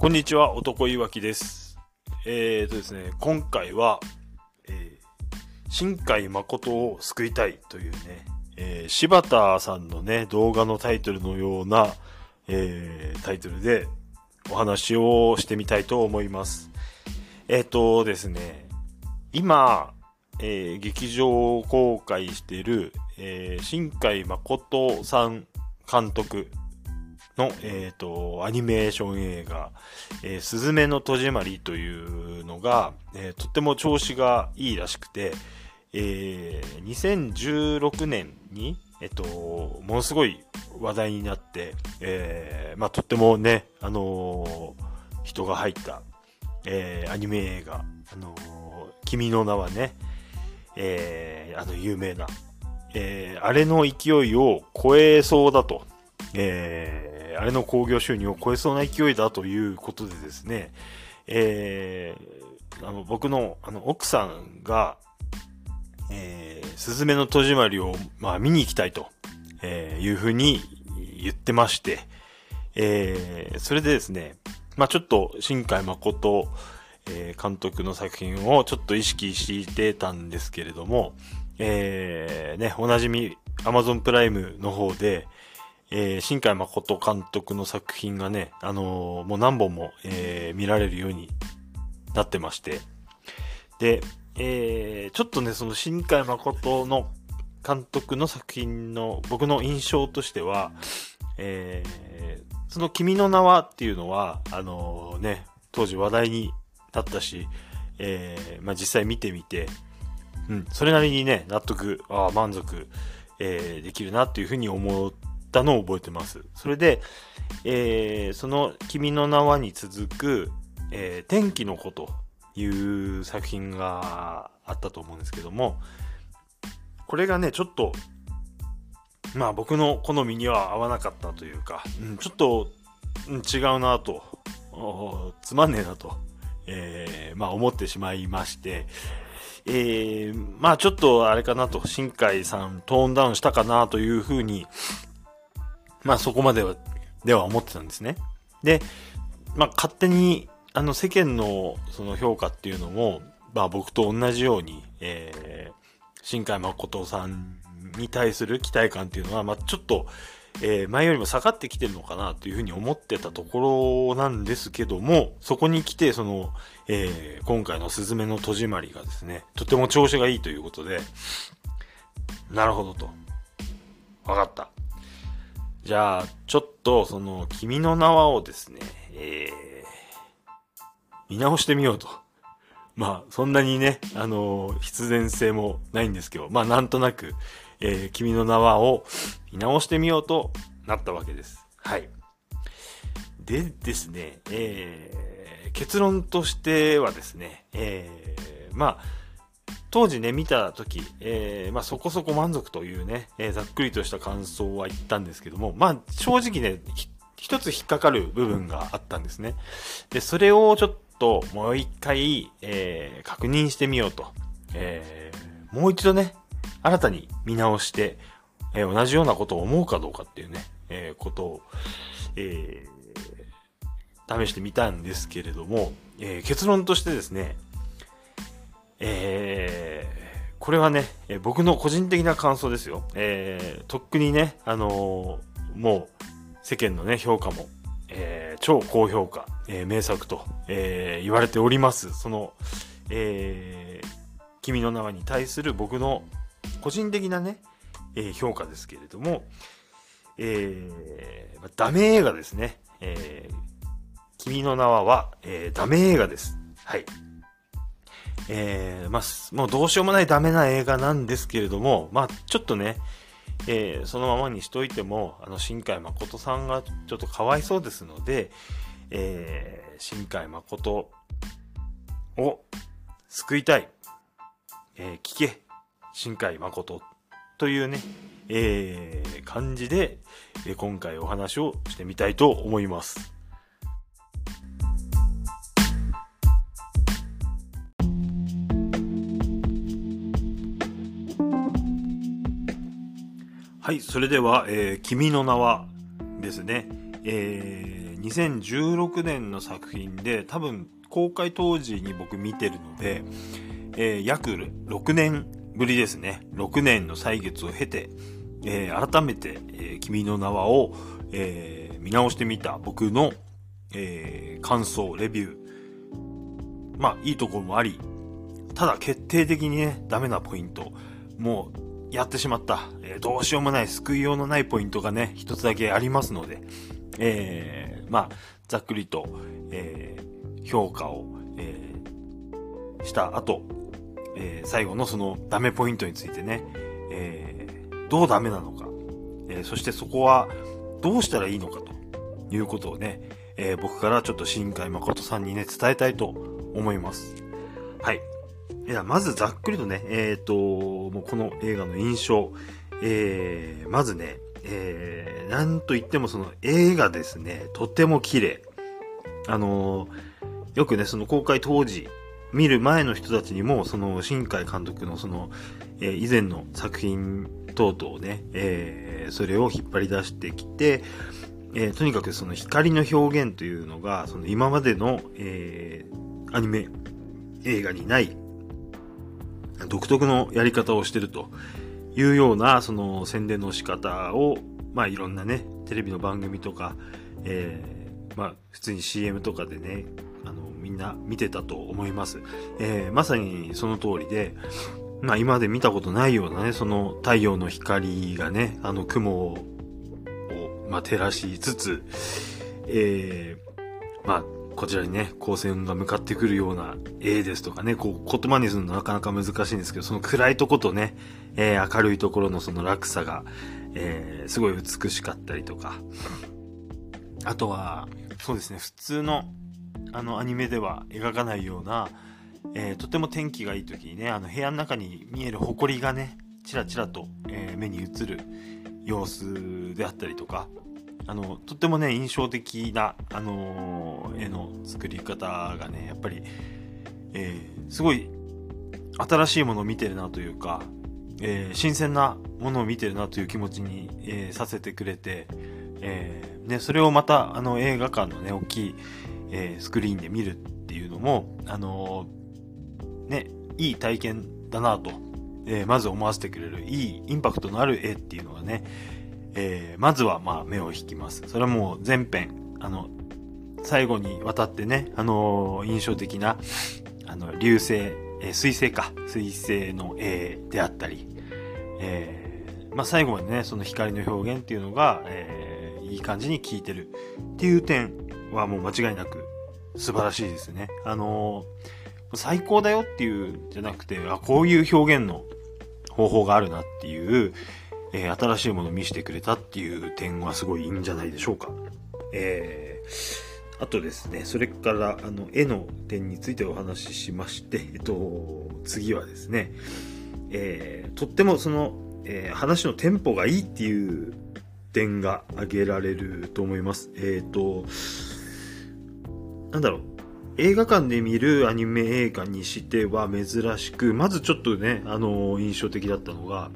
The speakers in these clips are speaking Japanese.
こんにちは、男いわきです。えーとですね、今回は、えー、新海誠を救いたいというね、えー柴田さんのね、動画のタイトルのような、えータイトルでお話をしてみたいと思います。えっ、とですね、今、えー劇場公開している、えー新海誠さん監督の、えっ、と、アニメーション映画、えーすずめの戸締まりというのが、えーとっても調子がいいらしくて、えー2016年に、えっ、と、ものすごい話題になって、えーまあ、とってもね、あのー人が入った、えーアニメ映画、あの君の名はね、えーあの有名な、えーあれの勢いを超えそうだと、えーあれの興行収入を超えそうな勢いだということでですね、えーあの僕のあの奥さんが、えー、すずめの戸締まりを、まあ、見に行きたいと、えいうふうに言ってまして、えーそれでですね、まあちょっと新海誠、え監督の作品をちょっと意識してたんですけれども、えーね、おなじみ Amazon プライムの方で、えー新海誠監督の作品がね、あのーもう何本も、えー見られるようになってまして、で、えーちょっとね、その新海誠の監督の作品の僕の印象としては、えーその君の名はっていうのは、あのーね、当時話題になったし、えーまあ、実際見てみて、うん、それなりにね、納得、あ、満足、えーできるなっていうふうに思ったのを覚えてます。それで、えーその君の名はに続く、えー天気の子という作品があったと思うんですけども、これがね、ちょっと、まあ僕の好みには合わなかったというか、うん、ちょっと、うん違うなと、つまんねえなと、えーまあ思ってしまいまして、えーまあちょっとあれかなと、新海さんトーンダウンしたかなというふうに、まあそこまでは、では思ってたんですね。で、まあ勝手に、あの世間のその評価っていうのも、まあ僕と同じように、えー新海誠さんに対する期待感っていうのは、まあちょっと、えー前よりも下がってきてるのかなというふうに思ってたところなんですけども、そこに来て、その、えー今回のスズメの戸締まりがですね、とても調子がいいということで、なるほどと。わかった。じゃあ、ちょっと、その、君の名はをですね、えー見直してみようと。まあ、そんなにね、あのー必然性もないんですけど、まあ、なんとなく、えー君の名はを見直してみようとなったわけです。はい。でですね、えー結論としてはですね、えーまあ、当時ね、見た時、えーまあそこそこ満足というね、えーざっくりとした感想は言ったんですけども、まあ正直ね、一つ引っかかる部分があったんですね。で、それをちょっともう一回、えー確認してみようと。えーもう一度ね、新たに見直して、えー同じようなことを思うかどうかっていうね、えーことを、えー試してみたんですけれども、えー結論としてですね、えーこれはね、え僕の個人的な感想ですよ。えーとっくにね、あのーもう世間のね、評価も、え超高評価、え名作と、え言われております。その、え君の名はに対する僕の個人的なね、え評価ですけれども、えーダメ映画ですね。え君の名は、えダメ映画です。はい。えーまあ、もうどうしようもないダメな映画なんですけれども、まあ、ちょっとね、えーそのままにしといても、あの、新海誠さんがちょっとかわいそうですので、えー新海誠を救いたい。えー聞け、新海誠というね、えー感じで、え今回お話をしてみたいと思います。はい、それでは、えー君の名はですね、えー2016年の作品で、多分公開当時に僕見てるので、えー、約6年ぶりですね。6年の歳月を経て、えー、改めて、えー、君の名はを、えー、見直してみた僕の、えー、感想、レビュー。まあ、いいところもあり、ただ決定的にね、ダメなポイント。もう、やってしまった。えー、どうしようもない、救いようのないポイントがね、一つだけありますので、えー、まあ、ざっくりと、えー、評価を、えー、した後、えー、最後のそのダメポイントについてね、えー、どうダメなのか、えー、そしてそこはどうしたらいいのかということをね、えー、僕からちょっと新海誠さんにね、伝えたいと思います。はい。いや、まずざっくりとね、えっ、ー、と、もうこの映画の印象、えー、まずね、えー、なんと言ってもその映画ですね、とても綺麗。あのー、よくね、その公開当時、見る前の人たちにも、その、新海監督のその、えー、以前の作品等々ね、えー、それを引っ張り出してきて、えー、とにかくその光の表現というのが、その今までの、えー、アニメ、映画にない独特のやり方をしてるというような、その宣伝の仕方を、まあいろんなね、テレビの番組とか、えー、まあ普通に CM とかでね、あの、みんな見てたと思います。えー、まさにその通りで、まあ今まで見たことないようなね、その太陽の光がね、あの雲を、まあ照らしつつ、えー、まあこちらにね、光線が向かってくるような絵ですとかね、こう言葉にするのなかなか難しいんですけど、その暗いとことね、えー、明るいところのその落差が、えー、すごい美しかったりとか、あとは、そうですね、普通のあのアニメでは描かないような、えー、とても天気がいい時にね、あの部屋の中に見える埃がね、ちらちらと、え、目に映る様子であったりとか、あの、とってもね、印象的な、あのー、絵の作り方がね、やっぱり、えー、すごい新しいものを見てるなというか、えー、新鮮なものを見てるなという気持ちに、え、させてくれて、え、ね、それをまた、あの、映画館のね、大きい、え、スクリーンで見るっていうのも、あの、ね、いい体験だなと、え、まず思わせてくれる、いいインパクトのある絵っていうのがね、えー、まずはまあ目を引きます。それはもう全編、あの、最後にわたってね、あの印象的な、あの、流星、えー、水星か、水星の絵であったり、えー、まあ最後までね、その光の表現っていうのが、えー、いい感じに効いてるっていう点はもう間違いなく素晴らしいですね。あのー、最高だよっていうんじゃなくて、あ、こういう表現の方法があるなっていう、えー、新しいものを見せてくれたっていう点はすごいいいんじゃないでしょうか。えー、あとですね、それから、あの、絵の点についてお話ししまして、えっと、次はですね、えー、とってもその、えー、話のテンポがいいっていう点が挙げられると思います。えっ、ー、と、なんだろう、映画館で見るアニメ映画にしては珍しく、まずちょっとね、あの、印象的だったのが、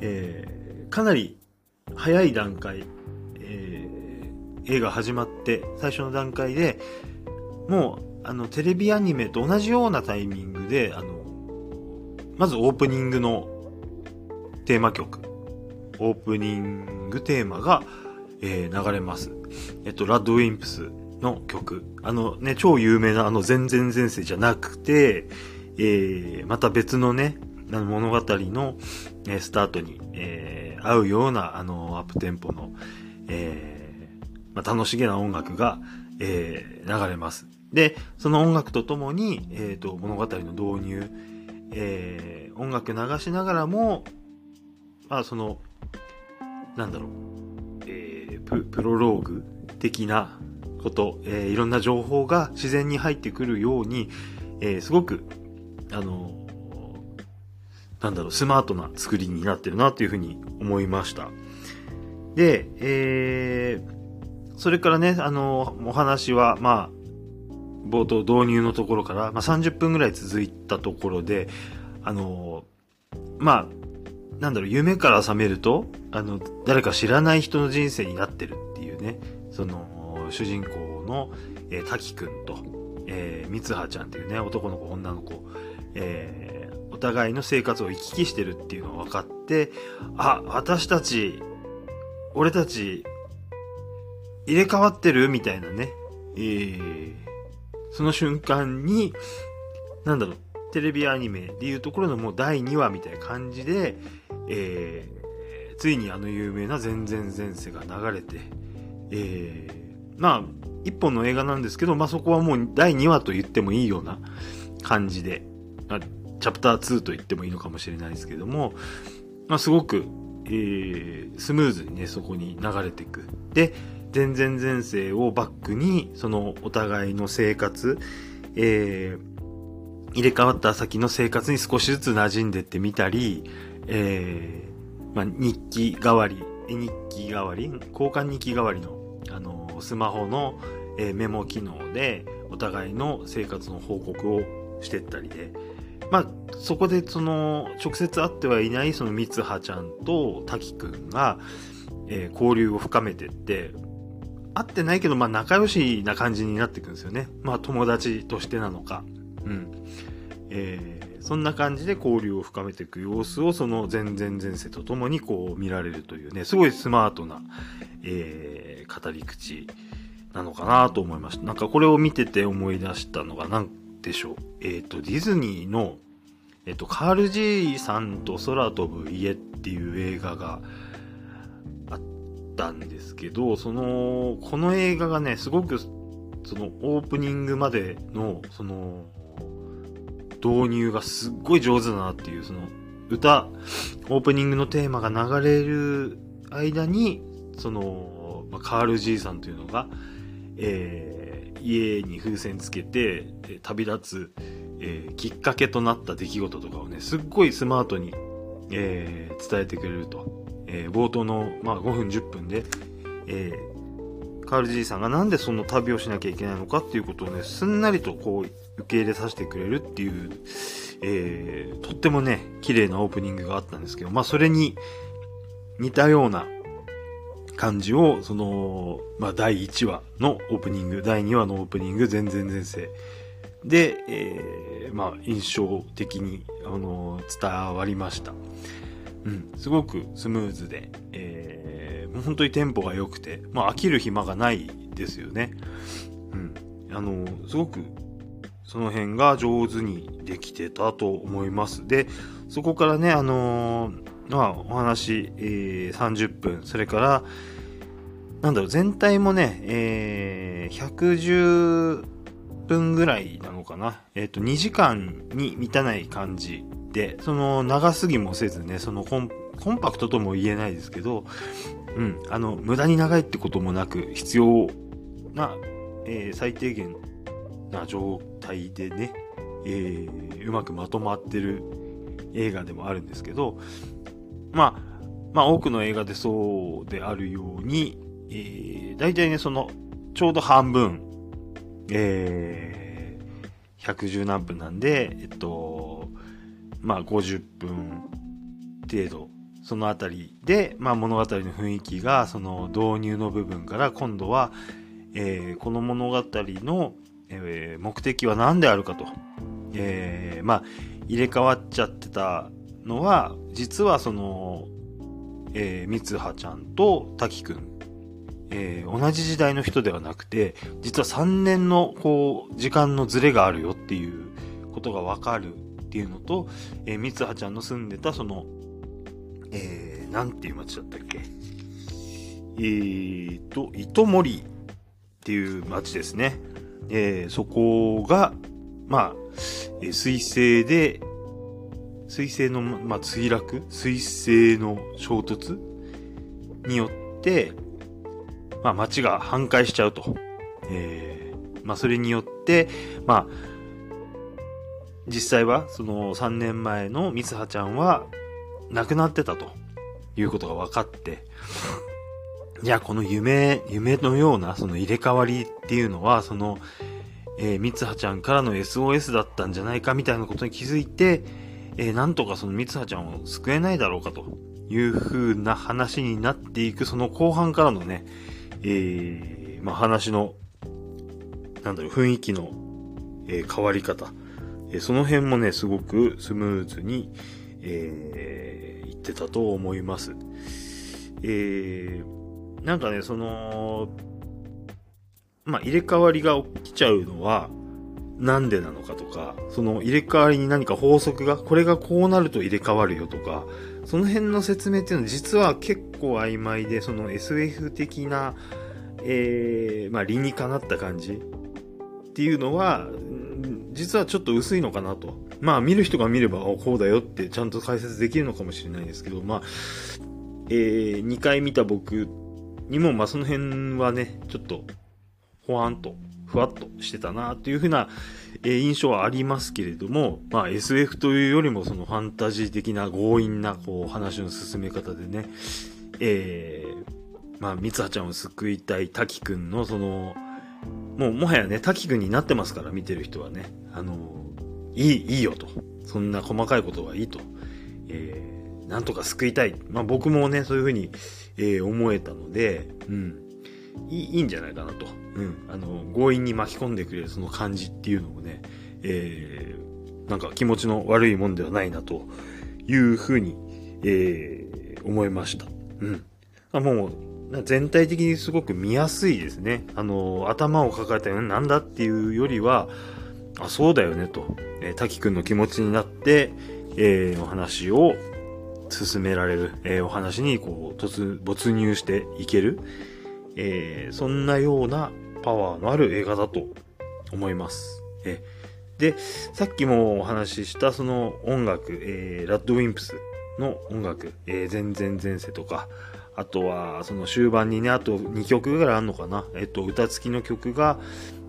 えー、かなり早い段階、えー、映画始まって最初の段階で、もう、あの、テレビアニメと同じようなタイミングで、あの、まずオープニングのテーマ曲、オープニングテーマが、えー、流れます。えっと、ラッドウィンプスの曲。あのね、超有名なあの全然前世じゃなくて、えー、また別のね、物語の、スタートに、えー、合うような、あの、アップテンポの、えー、まあ、楽しげな音楽が、えー、流れます。で、その音楽とともに、えっ、ー、と、物語の導入、え、音楽流しながらも、まあ、その、なんだろう、え、ププロローグ的なこと、え、いろんな情報が自然に入ってくるように、え、すごく、あの、なんだろう、スマートな作りになってるなというふうに思いました。で、えー、それからね、あの、お話は、まあ、冒頭導入のところから、まあ、30分ぐらい続いたところで、あの、まあ、なんだろう、夢から覚めると、あの、誰か知らない人の人生になってるっていうね、その、主人公の、えー、滝くんと、えー、三葉ちゃんっていうね、男の子、女の子、えー、お互いの生活を行き来してるっていうのが分かって、あ、私たち、俺たち、入れ替わってるみたいなね、えー、その瞬間に、なんだろう、テレビアニメでいうところのもう第2話みたいな感じで、えー、ついにあの有名な全然前世が流れて、えー、まあ、一本の映画なんですけど、まあそこはもう第2話と言ってもいいような感じで、チャプター2と言ってもいいのかもしれないですけども、まあすごく、えー、スムーズにね、そこに流れていく。で、全然前世をバックに、そのお互いの生活、えー、入れ替わった先の生活に少しずつ馴染んでってみたり、えー、まあ、日記代わり、日記代わり、交換日記代わりの、あの、スマホの、えー、メモ機能で、お互いの生活の報告をしてったりで、まあ、そこでその、直接会ってはいないその三葉ちゃんと滝くんが、えー、交流を深めてって、会ってないけど、まあ仲良しな感じになっていくんですよね。まあ友達としてなのか。うん。えー、そんな感じで交流を深めていく様子をその前々前世とともにこう見られるというね、すごいスマートな、えー、語り口なのかなと思いました。なんかこれを見てて思い出したのが何でしょう。えっ、ー、と、ディズニーの、えっ、ー、と、カール・ジーさんと空飛ぶ家っていう映画があ、ったんですけど、その、この映画がね、すごく、その、オープニングまでの、その、導入がすっごい上手だなっていう、その、歌、オープニングのテーマが流れる間に、その、まあ、カール・ジーさんというのが、えー、家に風船つけて、え旅立つ、えー、きっかけとなった出来事とかをね、すっごいスマートに、えー、伝えてくれると。えー、冒頭の、まあ、5分10分で、えー、カールじいさんがなんでその旅をしなきゃいけないのかっていうことをね、すんなりとこう、受け入れさせてくれるっていう、えー、とってもね、綺麗なオープニングがあったんですけど、まあ、それに似たような感じを、その、まあ、第1話のオープニング、第2話のオープニング、全然前世で、えー、まあ、印象的に、あの、伝わりました。うん、すごくスムーズで、えー、本当にテンポが良くて、まあ、飽きる暇がないですよね。うん。あの、すごく、その辺が上手にできてたと思います。で、そこからね、あのー、まあ、お話、えー、30分、それから、なんだろう、全体もね、えー、110分ぐらいなのかな。えっ、ー、と、2時間に満たない感じで、その長すぎもせずね、そのコンコンパクトとも言えないですけど、うん、あの、無駄に長いってこともなく、必要な、えー、最低限な状態でね、えー、うまくまとまってる映画でもあるんですけど、まあ、まあ多くの映画でそうであるように、えー、大体ね、その、ちょうど半分、えー、110何分なんで、えっと、まあ50分程度、そのあたりで、まあ物語の雰囲気が、その導入の部分から今度は、えー、この物語の、えー、目的は何であるかと。えー、まあ、入れ替わっちゃってたのは、実はその、えー、三葉ちゃんと滝くん、えー、同じ時代の人ではなくて、実は3年の、こう、時間のズレがあるよっていうことがわかるっていうのと、えー、三葉ちゃんの住んでたその、えー、なんていう街だったっけ？えーと、糸森っていう街ですね。えー、そこが、まあ、えー、水星で、水星の、まあ、墜落？水星の衝突？によって、まあ、街が半壊しちゃうと。えー、まあ、それによって、まあ、実際はその3年前の三葉ちゃんは亡くなってたと。いうことが分かって、いや、この夢、夢のようなその入れ替わりっていうのは、その、えー、三葉ちゃんからの SOS だったんじゃないかみたいなことに気づいて、えー、なんとかその三葉ちゃんを救えないだろうかという風な話になっていく、その後半からのね、えまあ、話の、なんだろう、雰囲気の、えー、変わり方、え、その辺もね、すごくスムーズに、えー、言ってたと思います。えー、なんかね、その、まあ、入れ替わりが起きちゃうのは、なんでなのかとか、その入れ替わりに何か法則が、これがこうなると入れ替わるよとか、その辺の説明っていうのは実は結構曖昧で、その SF 的な、えー、まあ理にかなった感じっていうのは、実はちょっと薄いのかなと。まあ見る人が見れば、こうだよってちゃんと解説できるのかもしれないですけど、まあ、えー、2回見た僕にも、まあその辺はね、ちょっと、ほわんとふわっとしてたなというふうな、えー、印象はありますけれども、まあ SF というよりもそのファンタジー的な強引なこう話の進め方でね、えー、まあ、三葉ちゃんを救いたい滝くんのその、もうもはやね、滝くんになってますから、見てる人はね。あの、いい、いいよと。そんな細かいことはいいと。えー、なんとか救いたい。まあ僕もね、そういうふうに、えー、思えたので、うん。いいいいんじゃないかなと。うん。あの、強引に巻き込んでくれるその感じっていうのもね、えー、なんか気持ちの悪いもんではないなというふうに、えー、思いました。うん。あもう、全体的にすごく見やすいですね。あの、頭を抱えたようなんだっていうよりは、あ、そうだよねと、えー、滝くんの気持ちになって、えー、お話を進められる、えー、お話にこう、突、没入していける。えー、そんなようなパワーのある映画だと思います。えで、さっきもお話ししたその音楽、えー、ラッドウィンプスの音楽、えー、全然前世とか、あとはその終盤にね、あと2曲ぐらいあるのかな。えっと、歌付きの曲が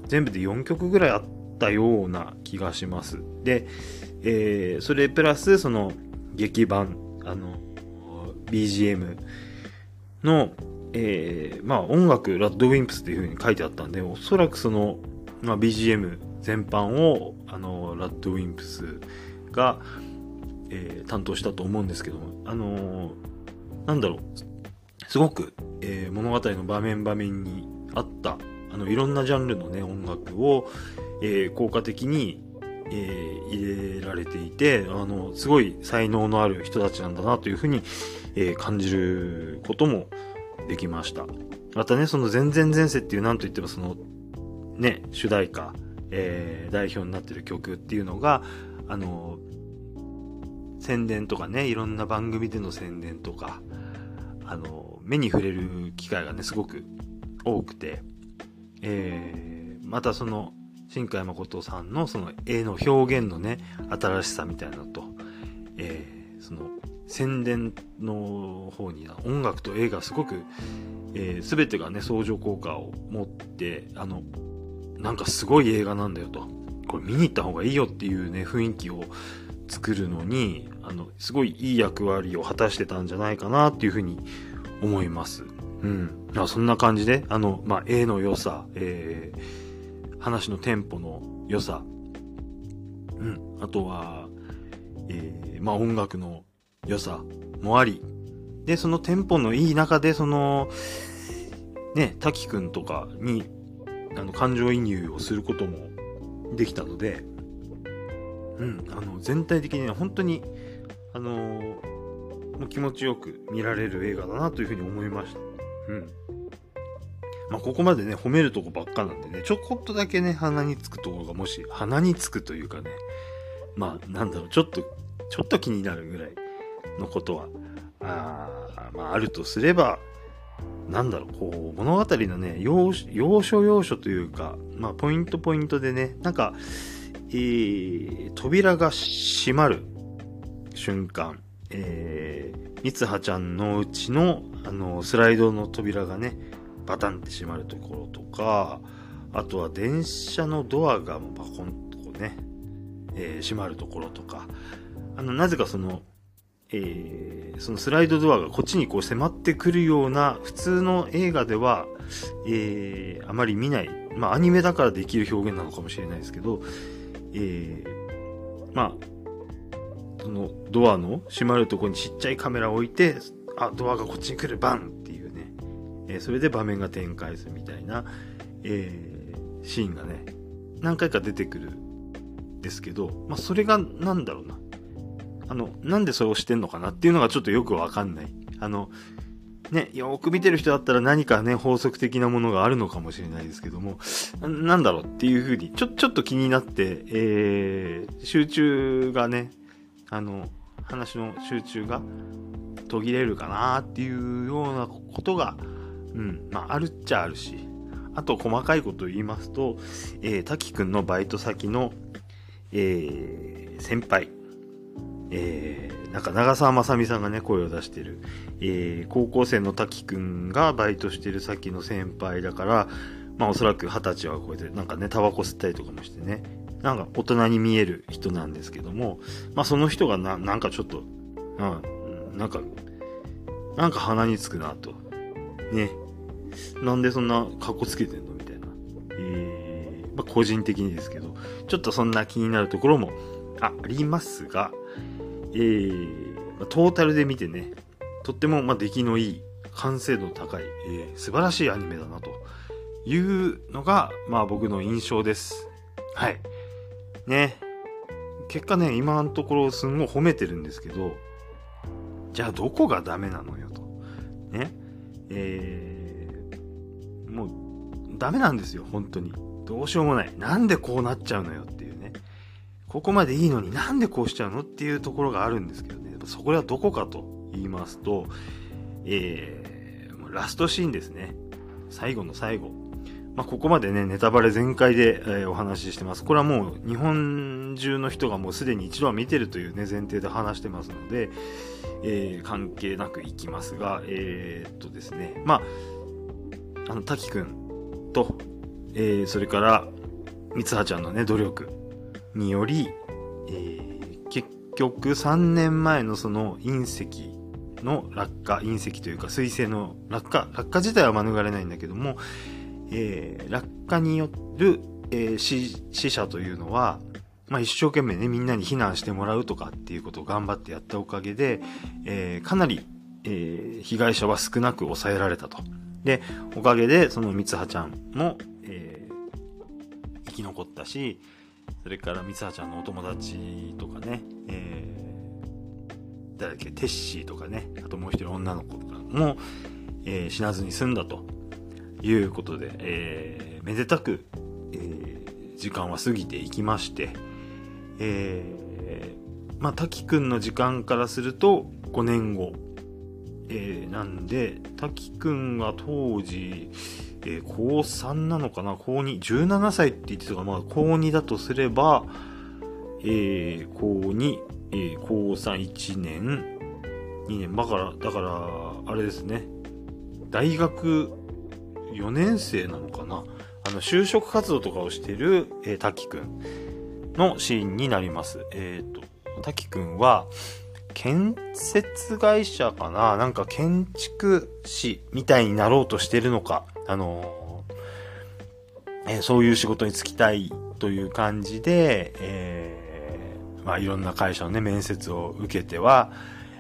全部で4曲ぐらいあったような気がします。で、えー、それプラスその劇版、あの、BGM のえー、まあ音楽、ラッドウィンプスっていう風に書いてあったんで、おそらくその、まあ BGM 全般を、あの、ラッドウィンプスが、えー、担当したと思うんですけども、あのー、なんだろう、すごく、えー、物語の場面場面にあった、あの、いろんなジャンルのね、音楽を、えー、効果的に、えー、入れられていて、あの、すごい才能のある人たちなんだなというふうに、えー、感じることも、できました。またね、その全然前世っていうなんといってもその、ね、主題歌、えー、代表になってる曲っていうのが、あの、宣伝とかね、いろんな番組での宣伝とか、あの、目に触れる機会がね、すごく多くて、えー、またその、新海誠さんのその絵の表現のね、新しさみたいなのと、えー、宣伝の方に音楽と映画すごく、えー、全てがね相乗効果を持ってあのなんかすごい映画なんだよとこれ見に行った方がいいよっていうね雰囲気を作るのにあのすごいいい役割を果たしてたんじゃないかなっていうふうに思います。うん。そんな感じで、あの、まあ、絵の良さ、えー、話のテンポの良さ、うん。あとは、えー、まあ、音楽の良さもあり、で、そのテンポのいい中で、その、ね、滝くんとかに、あの、感情移入をすることもできたので、うん、あの、全体的に本当に、あのもう気持ちよく見られる映画だなというふうに思いました。うん。まあ、ここまでね、褒めるとこばっかなんでね、ちょこっとだけね、鼻につくところがもし、鼻につくというかね、まあ、なんだろう、ちょっと、ちょっと気になるぐらいのことは、あ,、まあ、あるとすれば、なんだろう、こう、物語のね、要要所要所というか、まあ、ポイントポイントでね、なんか、えー、扉が閉まる瞬間、えー、三葉ちゃんのうちの、あの、スライドの扉がね、バタンって閉まるところとか、あとは電車のドアがバコンとこうね、えー、閉まるところとか、あの、なぜかその、えー、そのスライドドアがこっちにこう迫ってくるような普通の映画では、えー、あまり見ない、まあアニメだからできる表現なのかもしれないですけど、えー、まあ、そのドアの閉まるとこにちっちゃいカメラを置いて、あ、ドアがこっちに来る、バンっていうね、え、それで場面が展開するみたいな、えー、シーンがね、何回か出てくるんですけど、まあ、それがなんだろうな。あの、なんでそれをしてんのかなっていうのがちょっとよくわかんない。あの、ね、よく見てる人だったら何かね、法則的なものがあるのかもしれないですけども、なんだろうっていうふうに、ちょ、ちょっと気になって、えー、集中がね、あの、話の集中が途切れるかなっていうようなことが、うん、まあ、あるっちゃあるし、あと細かいことを言いますと、えー、滝くんのバイト先の、えー、先輩、えー、なんか長澤まさみさんがね、声を出してる、えー、高校生の滝くんがバイトしてる先の先輩だから、まあおそらく二十歳は超えて、なんかね、タバコ吸ったりとかもしてね、なんか大人に見える人なんですけども、まあその人がな、なんかちょっと、うん、なんか、なんか鼻につくなと。ね。なんでそんな格好つけてんのみたいな。えー、まあ個人的にですけど、ちょっとそんな気になるところもありますが、えー、トータルで見てね、とっても、ま出来のいい、完成度高い、えー、素晴らしいアニメだなというのが、まあ僕の印象です。はい。ね。結果ね、今のところすんごい褒めてるんですけど、じゃあどこがダメなのよと。ね。えー、もう、ダメなんですよ、本当に。どうしようもない。なんでこうなっちゃうのよって。ここまでいいのになんでこうしちゃうのっていうところがあるんですけどね。そこはどこかと言いますと、えー、ラストシーンですね。最後の最後。まあ、ここまでね、ネタバレ全開で、えー、お話ししてます。これはもう日本中の人がもうすでに一度は見てるというね、前提で話してますので、えー、関係なくいきますが、えー、っとですね、まあ、あの、滝くんと、えー、それから、三葉ちゃんのね、努力により、えー、結局3年前のその隕石の落下、隕石というか水星の落下、落下自体は免れないんだけども、えー、落下による、えー、死死者というのは、まあ、一生懸命ね、みんなに避難してもらうとかっていうことを頑張ってやったおかげで、えー、かなり、えー、被害者は少なく抑えられたと。で、おかげで、その三葉ちゃんも、えー、生き残ったし、それから三葉ちゃんのお友達とかね、えー、誰だっけ、テッシーとかね、あともう一人女の子とかも、えー、死なずに済んだということで、えー、めでたく、えー、時間は過ぎていきまして、えー、まあ、滝くんの時間からすると5年後、えー、なんで、滝くんが当時、えー、高3なのかな？高2、17歳って言ってたから、まあ、高2だとすれば、えー、高2、えー、高3、1年、2年、だから、だから、あれですね。大学4年生なのかな？あの、就職活動とかをしてる、えー、滝くんのシーンになります。えっ、ー、と、滝くんは、建設会社かな？なんか建築士みたいになろうとしてるのか。あのー、えー、そういう仕事に就きたいという感じで、えー、まあいろんな会社のね、面接を受けては、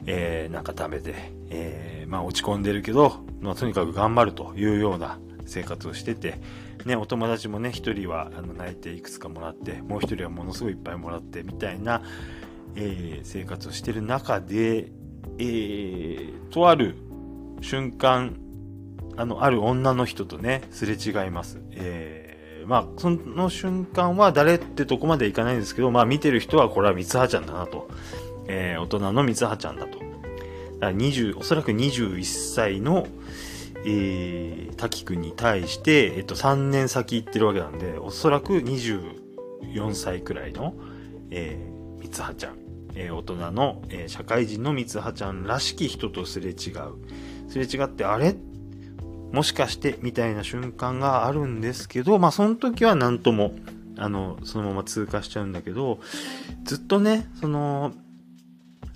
えー、なんかダメで、えー、まあ落ち込んでるけど、まあとにかく頑張るというような生活をしてて、ね、お友達もね、一人はあの泣いていくつかもらって、もう一人はものすごいいっぱいもらって、みたいな、えー、生活をしてる中で、えー、とある瞬間、あの、ある女の人とね、すれ違います。えー、まあ、その瞬間は誰ってとこまでいかないんですけど、まあ見てる人はこれは三葉ちゃんだなと。えー、大人の三葉ちゃんだと。だ20、おそらく21歳の、えー、滝くんに対して、えっと、3年先行ってるわけなんで、おそらく24歳くらいの、えー、三葉ちゃん。えー、大人の、えー、社会人の三葉ちゃんらしき人とすれ違う。すれ違って、あれもしかしてみたいな瞬間があるんですけど、まあその時は何とも、あの、そのまま通過しちゃうんだけど、ずっとね、その、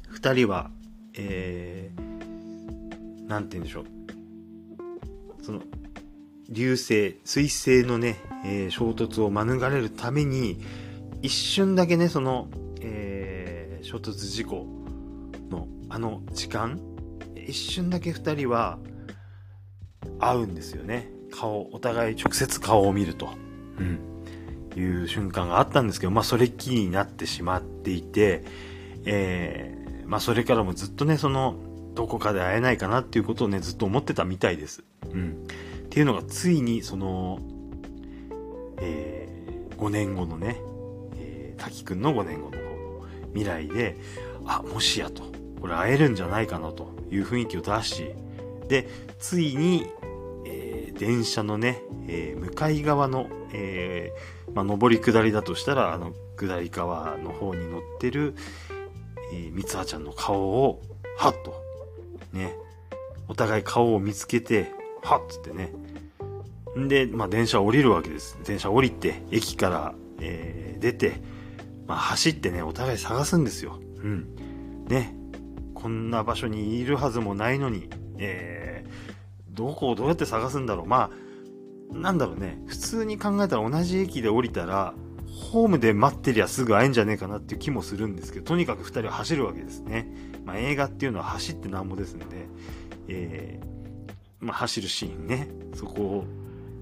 二人は、えー、なんて言うんでしょう。その、流星、水星のね、えー、衝突を免れるために、一瞬だけね、その、えー、衝突事故のあの時間、一瞬だけ二人は、会うんですよね。顔、お互い直接顔を見ると。うん。いう瞬間があったんですけど、まあそれっきりになってしまっていて、えー、まあそれからもずっとね、その、どこかで会えないかなっていうことをね、ずっと思ってたみたいです。うん。っていうのがついに、その、えー、5年後のね、えー、滝くんの5年後の未来で、あ、もしやと、これ会えるんじゃないかなという雰囲気を出し、で、ついに、えー、電車のね、えー、向かい側の、えー、まあ、上り下りだとしたら、あの、下り側の方に乗ってる、えー、三葉ちゃんの顔を、はっと、ね、お互い顔を見つけて、はっつってね。んで、まあ、電車降りるわけです。電車降りて、駅から、え、出て、まあ、走ってね、お互い探すんですよ。うん。ね。こんな場所にいるはずもないのに、え、どこをどうやって探すんだろう。まあ、なんだろうね。普通に考えたら同じ駅で降りたら、ホームで待ってりゃすぐ会えんじゃねえかなっていう気もするんですけど、とにかく二人は走るわけですね。まあ、映画っていうのは走ってなんぼですので、えー、まあ、走るシーンね、そこを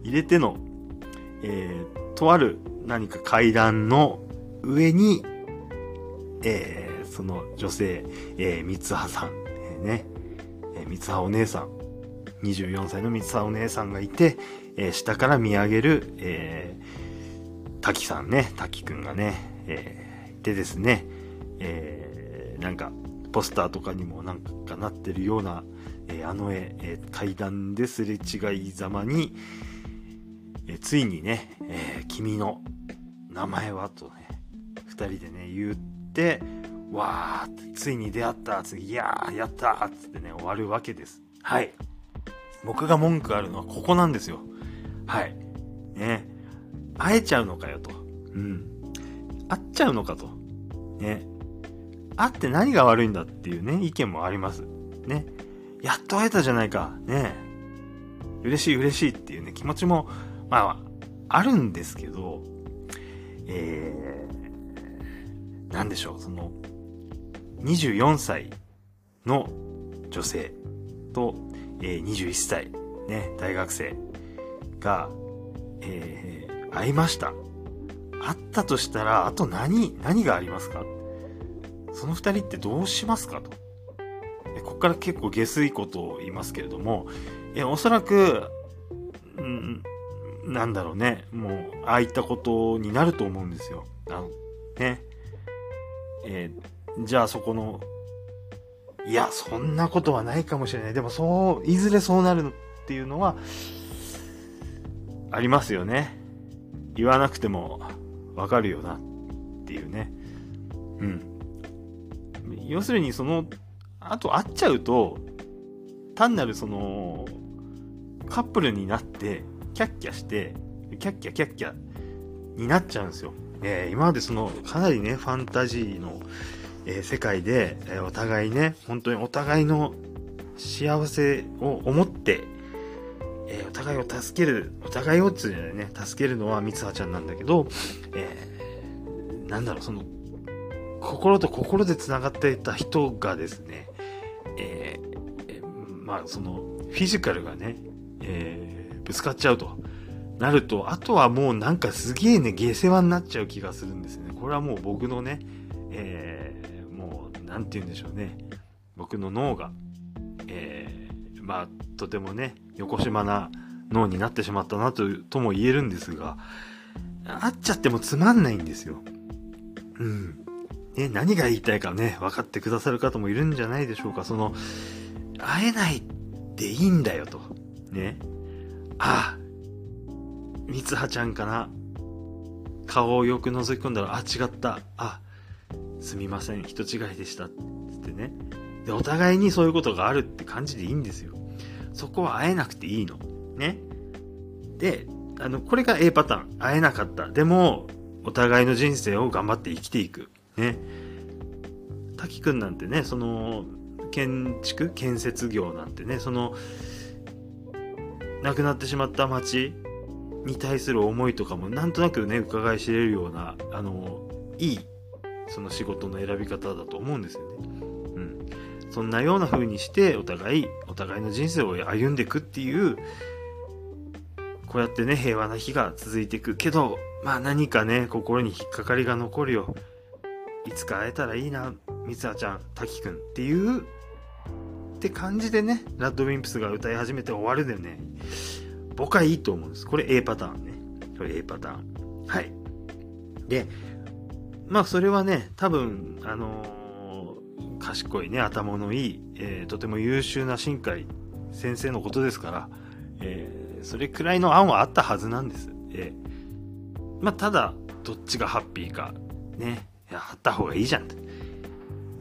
入れての、えー、とある何か階段の上に、えー、その女性、えー、三葉さん、えー、ね、えー、三葉お姉さん、24歳の三葉お姉さんがいて、えー、下から見上げる、えー、滝さんね、滝くんがね、えー、いてですね、えー、なんか、ポスターとかにもなんかなってるような、えー、あの絵、えー、階段ですれ違いざまに、えー、ついにね、えー、君の名前はとね、二人でね、言って、わー、ついに出会った次、いやー、やったーっつってね、終わるわけです。はい。僕が文句あるのはここなんですよ。はい。ね。会えちゃうのかよと。うん。会っちゃうのかと。ね。会って何が悪いんだっていうね、意見もあります。ね。やっと会えたじゃないか。ね。嬉しい嬉しいっていうね、気持ちも、まあ、あるんですけど、えー、なんでしょう、その、24歳の女性と、えー、21歳、ね、大学生が、えー、会いました。会ったとしたら、あと何、何がありますか？その二人ってどうしますか？と。ここから結構下水ことを言いますけれども、え、おそらく、うん、なんだろうね、もう、ああいったことになると思うんですよ。あの、ね。えー、じゃあそこの、いや、そんなことはないかもしれない。でもそう、いずれそうなるっていうのは、ありますよね。言わなくてもわかるよなっていうね。うん。要するにその、あと会っちゃうと、単なるその、カップルになって、キャッキャして、キャッキャキャッキャになっちゃうんですよ。えー、今までその、かなりね、ファンタジーの、えー、世界で、え、お互いね、本当にお互いの幸せを思って、えお互いを助ける、お互いをつね、助けるのは三葉ちゃんなんだけど、えなんだろう、その、心と心で繋がっていた人がですね、えまあ、その、フィジカルがね、えぶつかっちゃうと。なると、あとはもうなんかすげえね、下世話になっちゃう気がするんですよね。これはもう僕のね、えー、もう、なんて言うんでしょうね。僕の脳が、えー、まあ、とてもね、横島な脳になってしまったなと、とも言えるんですが、会っちゃってもつまんないんですよ。うん。ね、何が言いたいかね、分かってくださる方もいるんじゃないでしょうか。その、会えないでいいんだよと。ね。ああ、三葉ちゃんかな。顔をよく覗き込んだら、あ、違った。あ、すみません。人違いでした。つってね。で、お互いにそういうことがあるって感じでいいんですよ。そこは会えなくていいの。ね。で、あの、これが A パターン。会えなかった。でも、お互いの人生を頑張って生きていく。ね。滝くんなんてね、その、建築？建設業なんてね、その、亡くなってしまった町に対する思いとかもなんとなくね、伺い知れるような、あの、いい、その仕事の選び方だと思うんですよね。うん。そんなような風にしてお互い、お互いの人生を歩んでいくっていう、こうやってね、平和な日が続いていくけど、まあ何かね、心に引っかかりが残るよ。いつか会えたらいいな、みつはちゃん、たきくんっていう、って感じでね、ラッドウィンプスが歌い始めて終わるでね、僕はいいと思うんです。これ A パターンね。これ A パターン。はい。で、まあそれはね、多分、あのー、賢いね、頭のいい、えー、とても優秀な新海先生のことですから、えー、それくらいの案はあったはずなんです。えー、まあただ、どっちがハッピーか、ね、あった方がいいじゃん。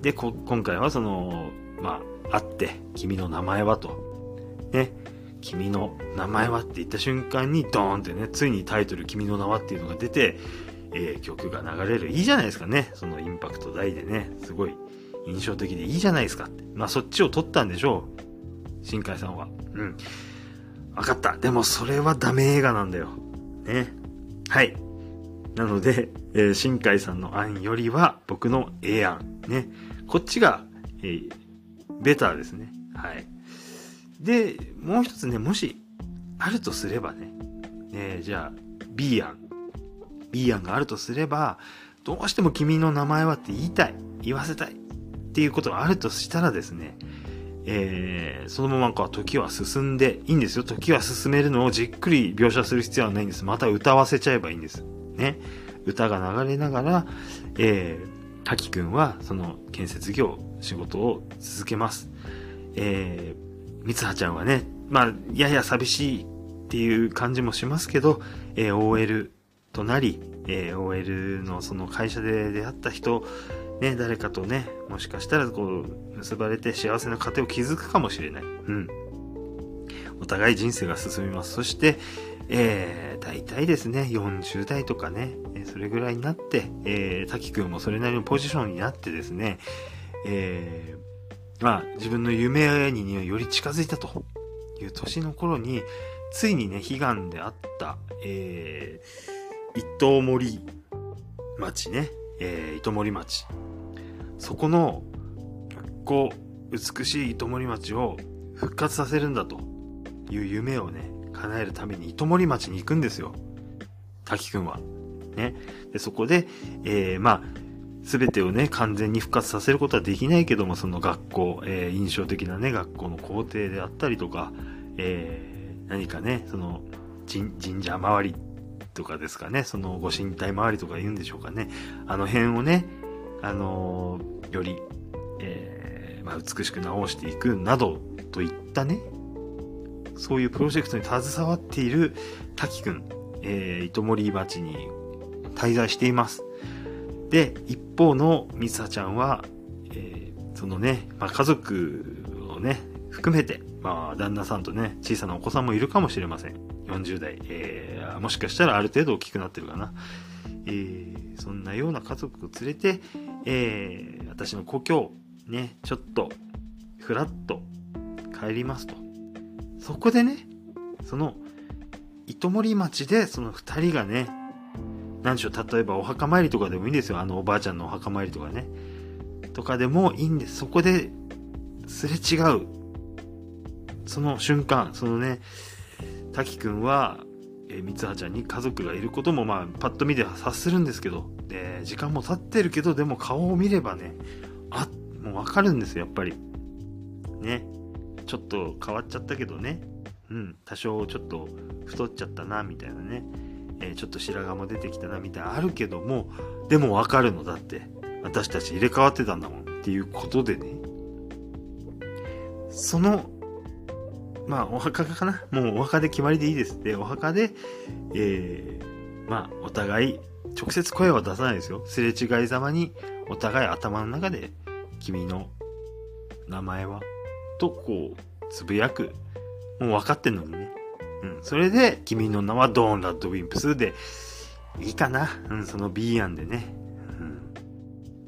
で、今回はその、まあ、会って、君の名前はと、ね、君の名前はって言った瞬間にドーンってね、ついにタイトル君の名はっていうのが出て、えー、曲が流れる。いいじゃないですかね。そのインパクト大でね。すごい印象的でいいじゃないですかって。まあそっちを取ったんでしょう。新海さんは。うん。わかった。でもそれはダメ映画なんだよ。ね。はい。なので、えー、新海さんの案よりは僕の A 案。ね。こっちが、えー、ベターですね。はい。で、もう一つね、もし、あるとすればね。えー、じゃあ、B 案。B 案があるとすれば、どうしても君の名前はって言いたい、言わせたいっていうことがあるとしたらですね、えー、そのままか時は進んでいいんですよ。時は進めるのをじっくり描写する必要はないんです。また歌わせちゃえばいいんです。ね。歌が流れながら、えー、滝くんはその建設業、仕事を続けます。えー、三葉ちゃんはね、まあ、やや寂しいっていう感じもしますけど、えー、OL となり、えー、OL のその会社で出会った人、ね、誰かとね、もしかしたらこう、結ばれて幸せな家庭を築くかもしれない。うん。お互い人生が進みます。そして、えー、大体ですね、40代とかね、それぐらいになって、えー、滝くんもそれなりのポジションになってですね、えー、まあ、自分の夢により近づいたという年の頃に、ついにね、悲願であった、えー、糸森町ね、えー、糸森町。そこの、こう、美しい糸森町を復活させるんだという夢をね、叶えるために糸森町に行くんですよ。滝くんは。ね。で、そこで、えー、まあ、すべてをね、完全に復活させることはできないけども、その学校、えー、印象的なね、学校の校庭であったりとか、えー、何かね、その、神社周りとかですかね、そのご神体周りとか言うんでしょうかね。あの辺をね、あのー、より、えー、まあ、美しく直していくなどといったね、そういうプロジェクトに携わっている滝くん、えー、糸森町に滞在しています。で、一方のみさちゃんは、えー、そのね、まあ、家族をね、含めて、まあ、旦那さんとね、小さなお子さんもいるかもしれません。40代、えー、もしかしたらある程度大きくなってるかな。えー、そんなような家族を連れて、えー、私の故郷、ね、ちょっと、ふらっと帰りますと。そこでね、その、糸森町でその二人がね、何でしょう、例えばお墓参りとかでもいいんですよ。あのおばあちゃんのお墓参りとかね。とかでもいいんです。そこで、すれ違う。その瞬間、そのね、滝くんは、えー、三葉ちゃんに家族がいることもまあパッと見では察するんですけど、で、時間も経ってるけど、でも顔を見ればね、あ、もうわかるんですよ、やっぱり。ね。ちょっと変わっちゃったけどね。うん、多少ちょっと太っちゃったな、みたいなね。え、ちょっと白髪も出てきたな、みたいなあるけども、でもわかるのだって。私たち入れ替わってたんだもん。っていうことでね。そのまあ、お墓かなもうお墓で決まりでいいです。で、お墓で、えー、まあ、お互い、直接声は出さないですよ。すれ違いざまに、お互い頭の中で、君の名前は、と、こう、つぶやく。もう分かってんのにね。うん。それで、君の名はドーン・ラッド・ウィンプスで、いいかな。うん、その B 案でね。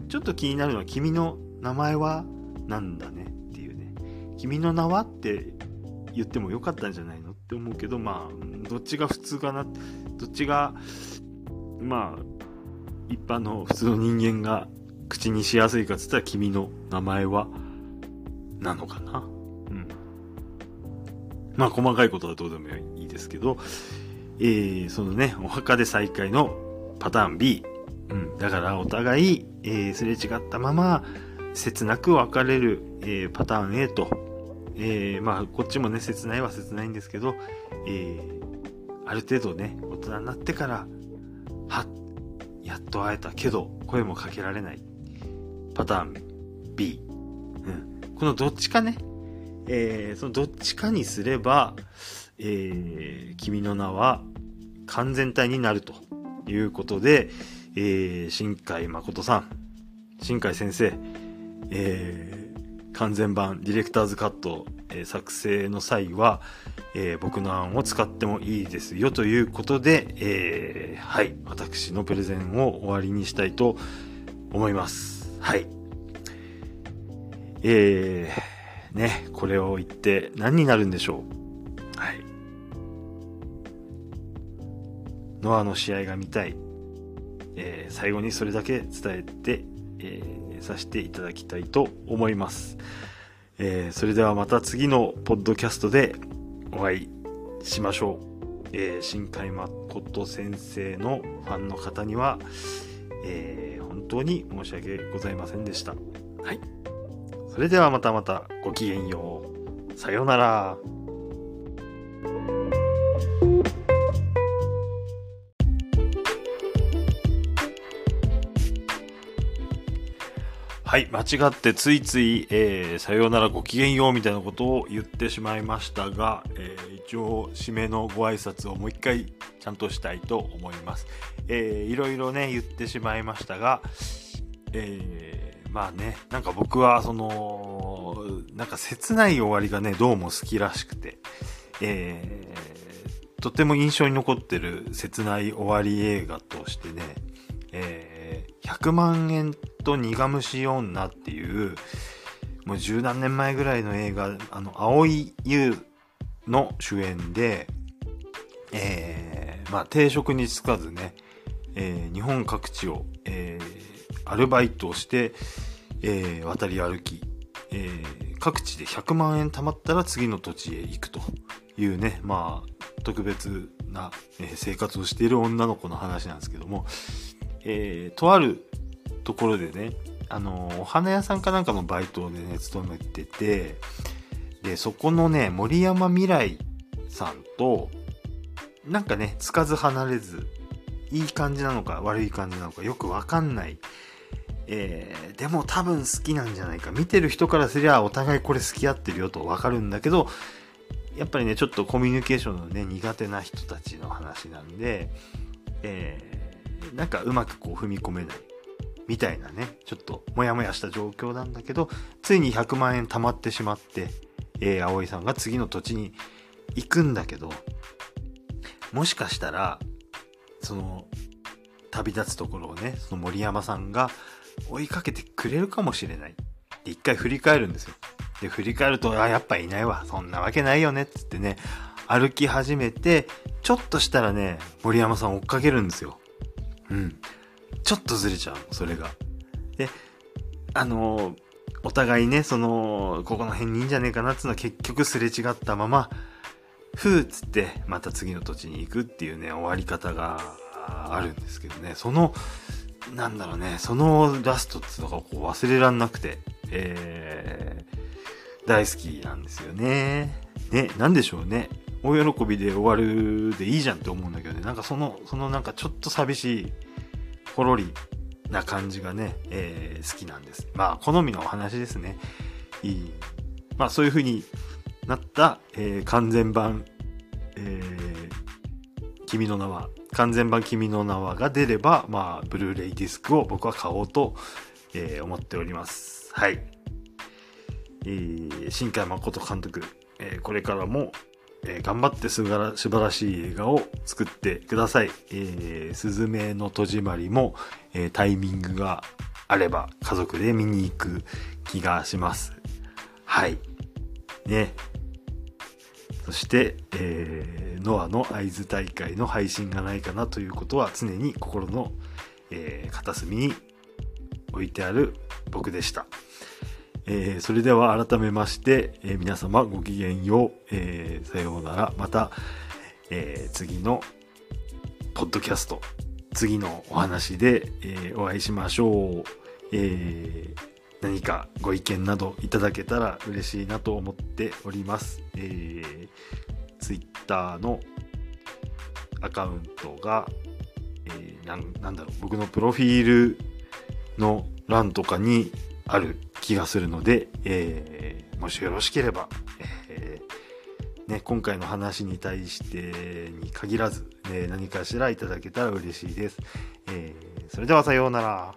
うん。ちょっと気になるのは、君の名前は、なんだねっていうね。君の名はって言ってもよかったんじゃないのって思うけど、まあ、どっちが普通かな、どっちが、まあ、一般の普通の人間が口にしやすいかっつったら君の名前はなのかな。うん。まあ、細かいことはどうでもいいですけど、えー、そのね、お墓で再会のパターン B。うん。だから、お互い、えー、すれ違ったまま、切なく別れる、えー、パターン A と、えー、まあ、こっちもね、切ないは切ないんですけど、えー、ある程度ね、大人になってから、はっ、やっと会えたけど、声もかけられない。パターン B。うん。このどっちかね、えー、そのどっちかにすれば、えー、君の名は完全体になるということで、えー、新海誠さん、新海先生、えー、完全版ディレクターズカット、えー、作成の際は、えー、僕の案を使ってもいいですよということで、えー、はい、私のプレゼンを終わりにしたいと思います。はい。えー、ね、これを言って何になるんでしょう。はい。ノアの試合が見たい。えー、最後にそれだけ伝えて、えー、させていただきたいと思います。えー、それではまた次のポッドキャストでお会いしましょう。えー、新海誠先生のファンの方には、えー、本当に申し訳ございませんでした。はい。それではまたまたごきげんよう。さようなら。はい、間違ってついつい、えー、さようならごきげんようみたいなことを言ってしまいましたが、えー、一応、締めのご挨拶をもう一回ちゃんとしたいと思います。えー、いろいろね、言ってしまいましたが、えー、まあね、なんか僕は、その、なんか切ない終わりがね、どうも好きらしくて、えー、とても印象に残ってる切ない終わり映画としてね、えー、100万円と苦虫女っていう、もう十何年前ぐらいの映画、あの、青井優の主演で、えー、まあ、定職に就かずね、えー、日本各地を、えー、アルバイトをして、えー、渡り歩き、えー、各地で100万円貯まったら次の土地へ行くというね、まあ、特別な、えー、生活をしている女の子の話なんですけども、えー、とあるところでね、あの、お花屋さんかなんかのバイトでね、勤めてて、で、そこのね、森山未来さんと、なんかね、つかず離れず、いい感じなのか悪い感じなのかよくわかんない。えー、でも多分好きなんじゃないか。見てる人からすりゃお互いこれ好き合ってるよとわかるんだけど、やっぱりね、ちょっとコミュニケーションのね、苦手な人たちの話なんで、えー、なんかうまくこう踏み込めない。みたいなね、ちょっとモヤモヤした状況なんだけど、ついに100万円貯まってしまって、えー、葵さんが次の土地に行くんだけど、もしかしたら、その、旅立つところをね、その森山さんが追いかけてくれるかもしれない。で、一回振り返るんですよ。で、振り返ると、あ、やっぱいないわ。そんなわけないよね。つってね、歩き始めて、ちょっとしたらね、森山さん追っかけるんですよ。うん。ちょっとずれちゃうそれが。で、あの、お互いね、その、ここの辺にいいんじゃねえかなっていうのは結局すれ違ったまま、ふーっつってまた次の土地に行くっていうね、終わり方があるんですけどね、その、なんだろうね、そのラストっていうのがこう忘れらんなくて、えー、大好きなんですよね。ね、なんでしょうね。大喜びで終わるでいいじゃんって思うんだけどね、なんかその、そのなんかちょっと寂しい、ほろりな感じがね、えー、好きなんです。まあ、好みのお話ですね。いい。まあ、そういう風になった、えー、完全版、えー、君の名は、完全版君の名はが出れば、まあ、ブルーレイディスクを僕は買おうと、え、思っております。はい。えー、新海誠監督、え、これからも、えー、頑張って素晴らしい映画を作ってください。えー、すずめの戸締まりも、えー、タイミングがあれば家族で見に行く気がします。はい。ね。そして、えー、ノアの合図大会の配信がないかなということは常に心の、えー、片隅に置いてある僕でした。えー、それでは改めまして、えー、皆様ごきげんよう、えー、さようなら。また、えー、次の、ポッドキャスト、次のお話で、えー、お会いしましょう。えー、何かご意見などいただけたら嬉しいなと思っております。えー、Twitter のアカウントが、えー、なんなんだろう、僕のプロフィールの欄とかにある気がするので、えー、もしよろしければ、えー、ね、今回の話に対してに限らず、ね、何かしらいただけたら嬉しいです。えー、それではさようなら。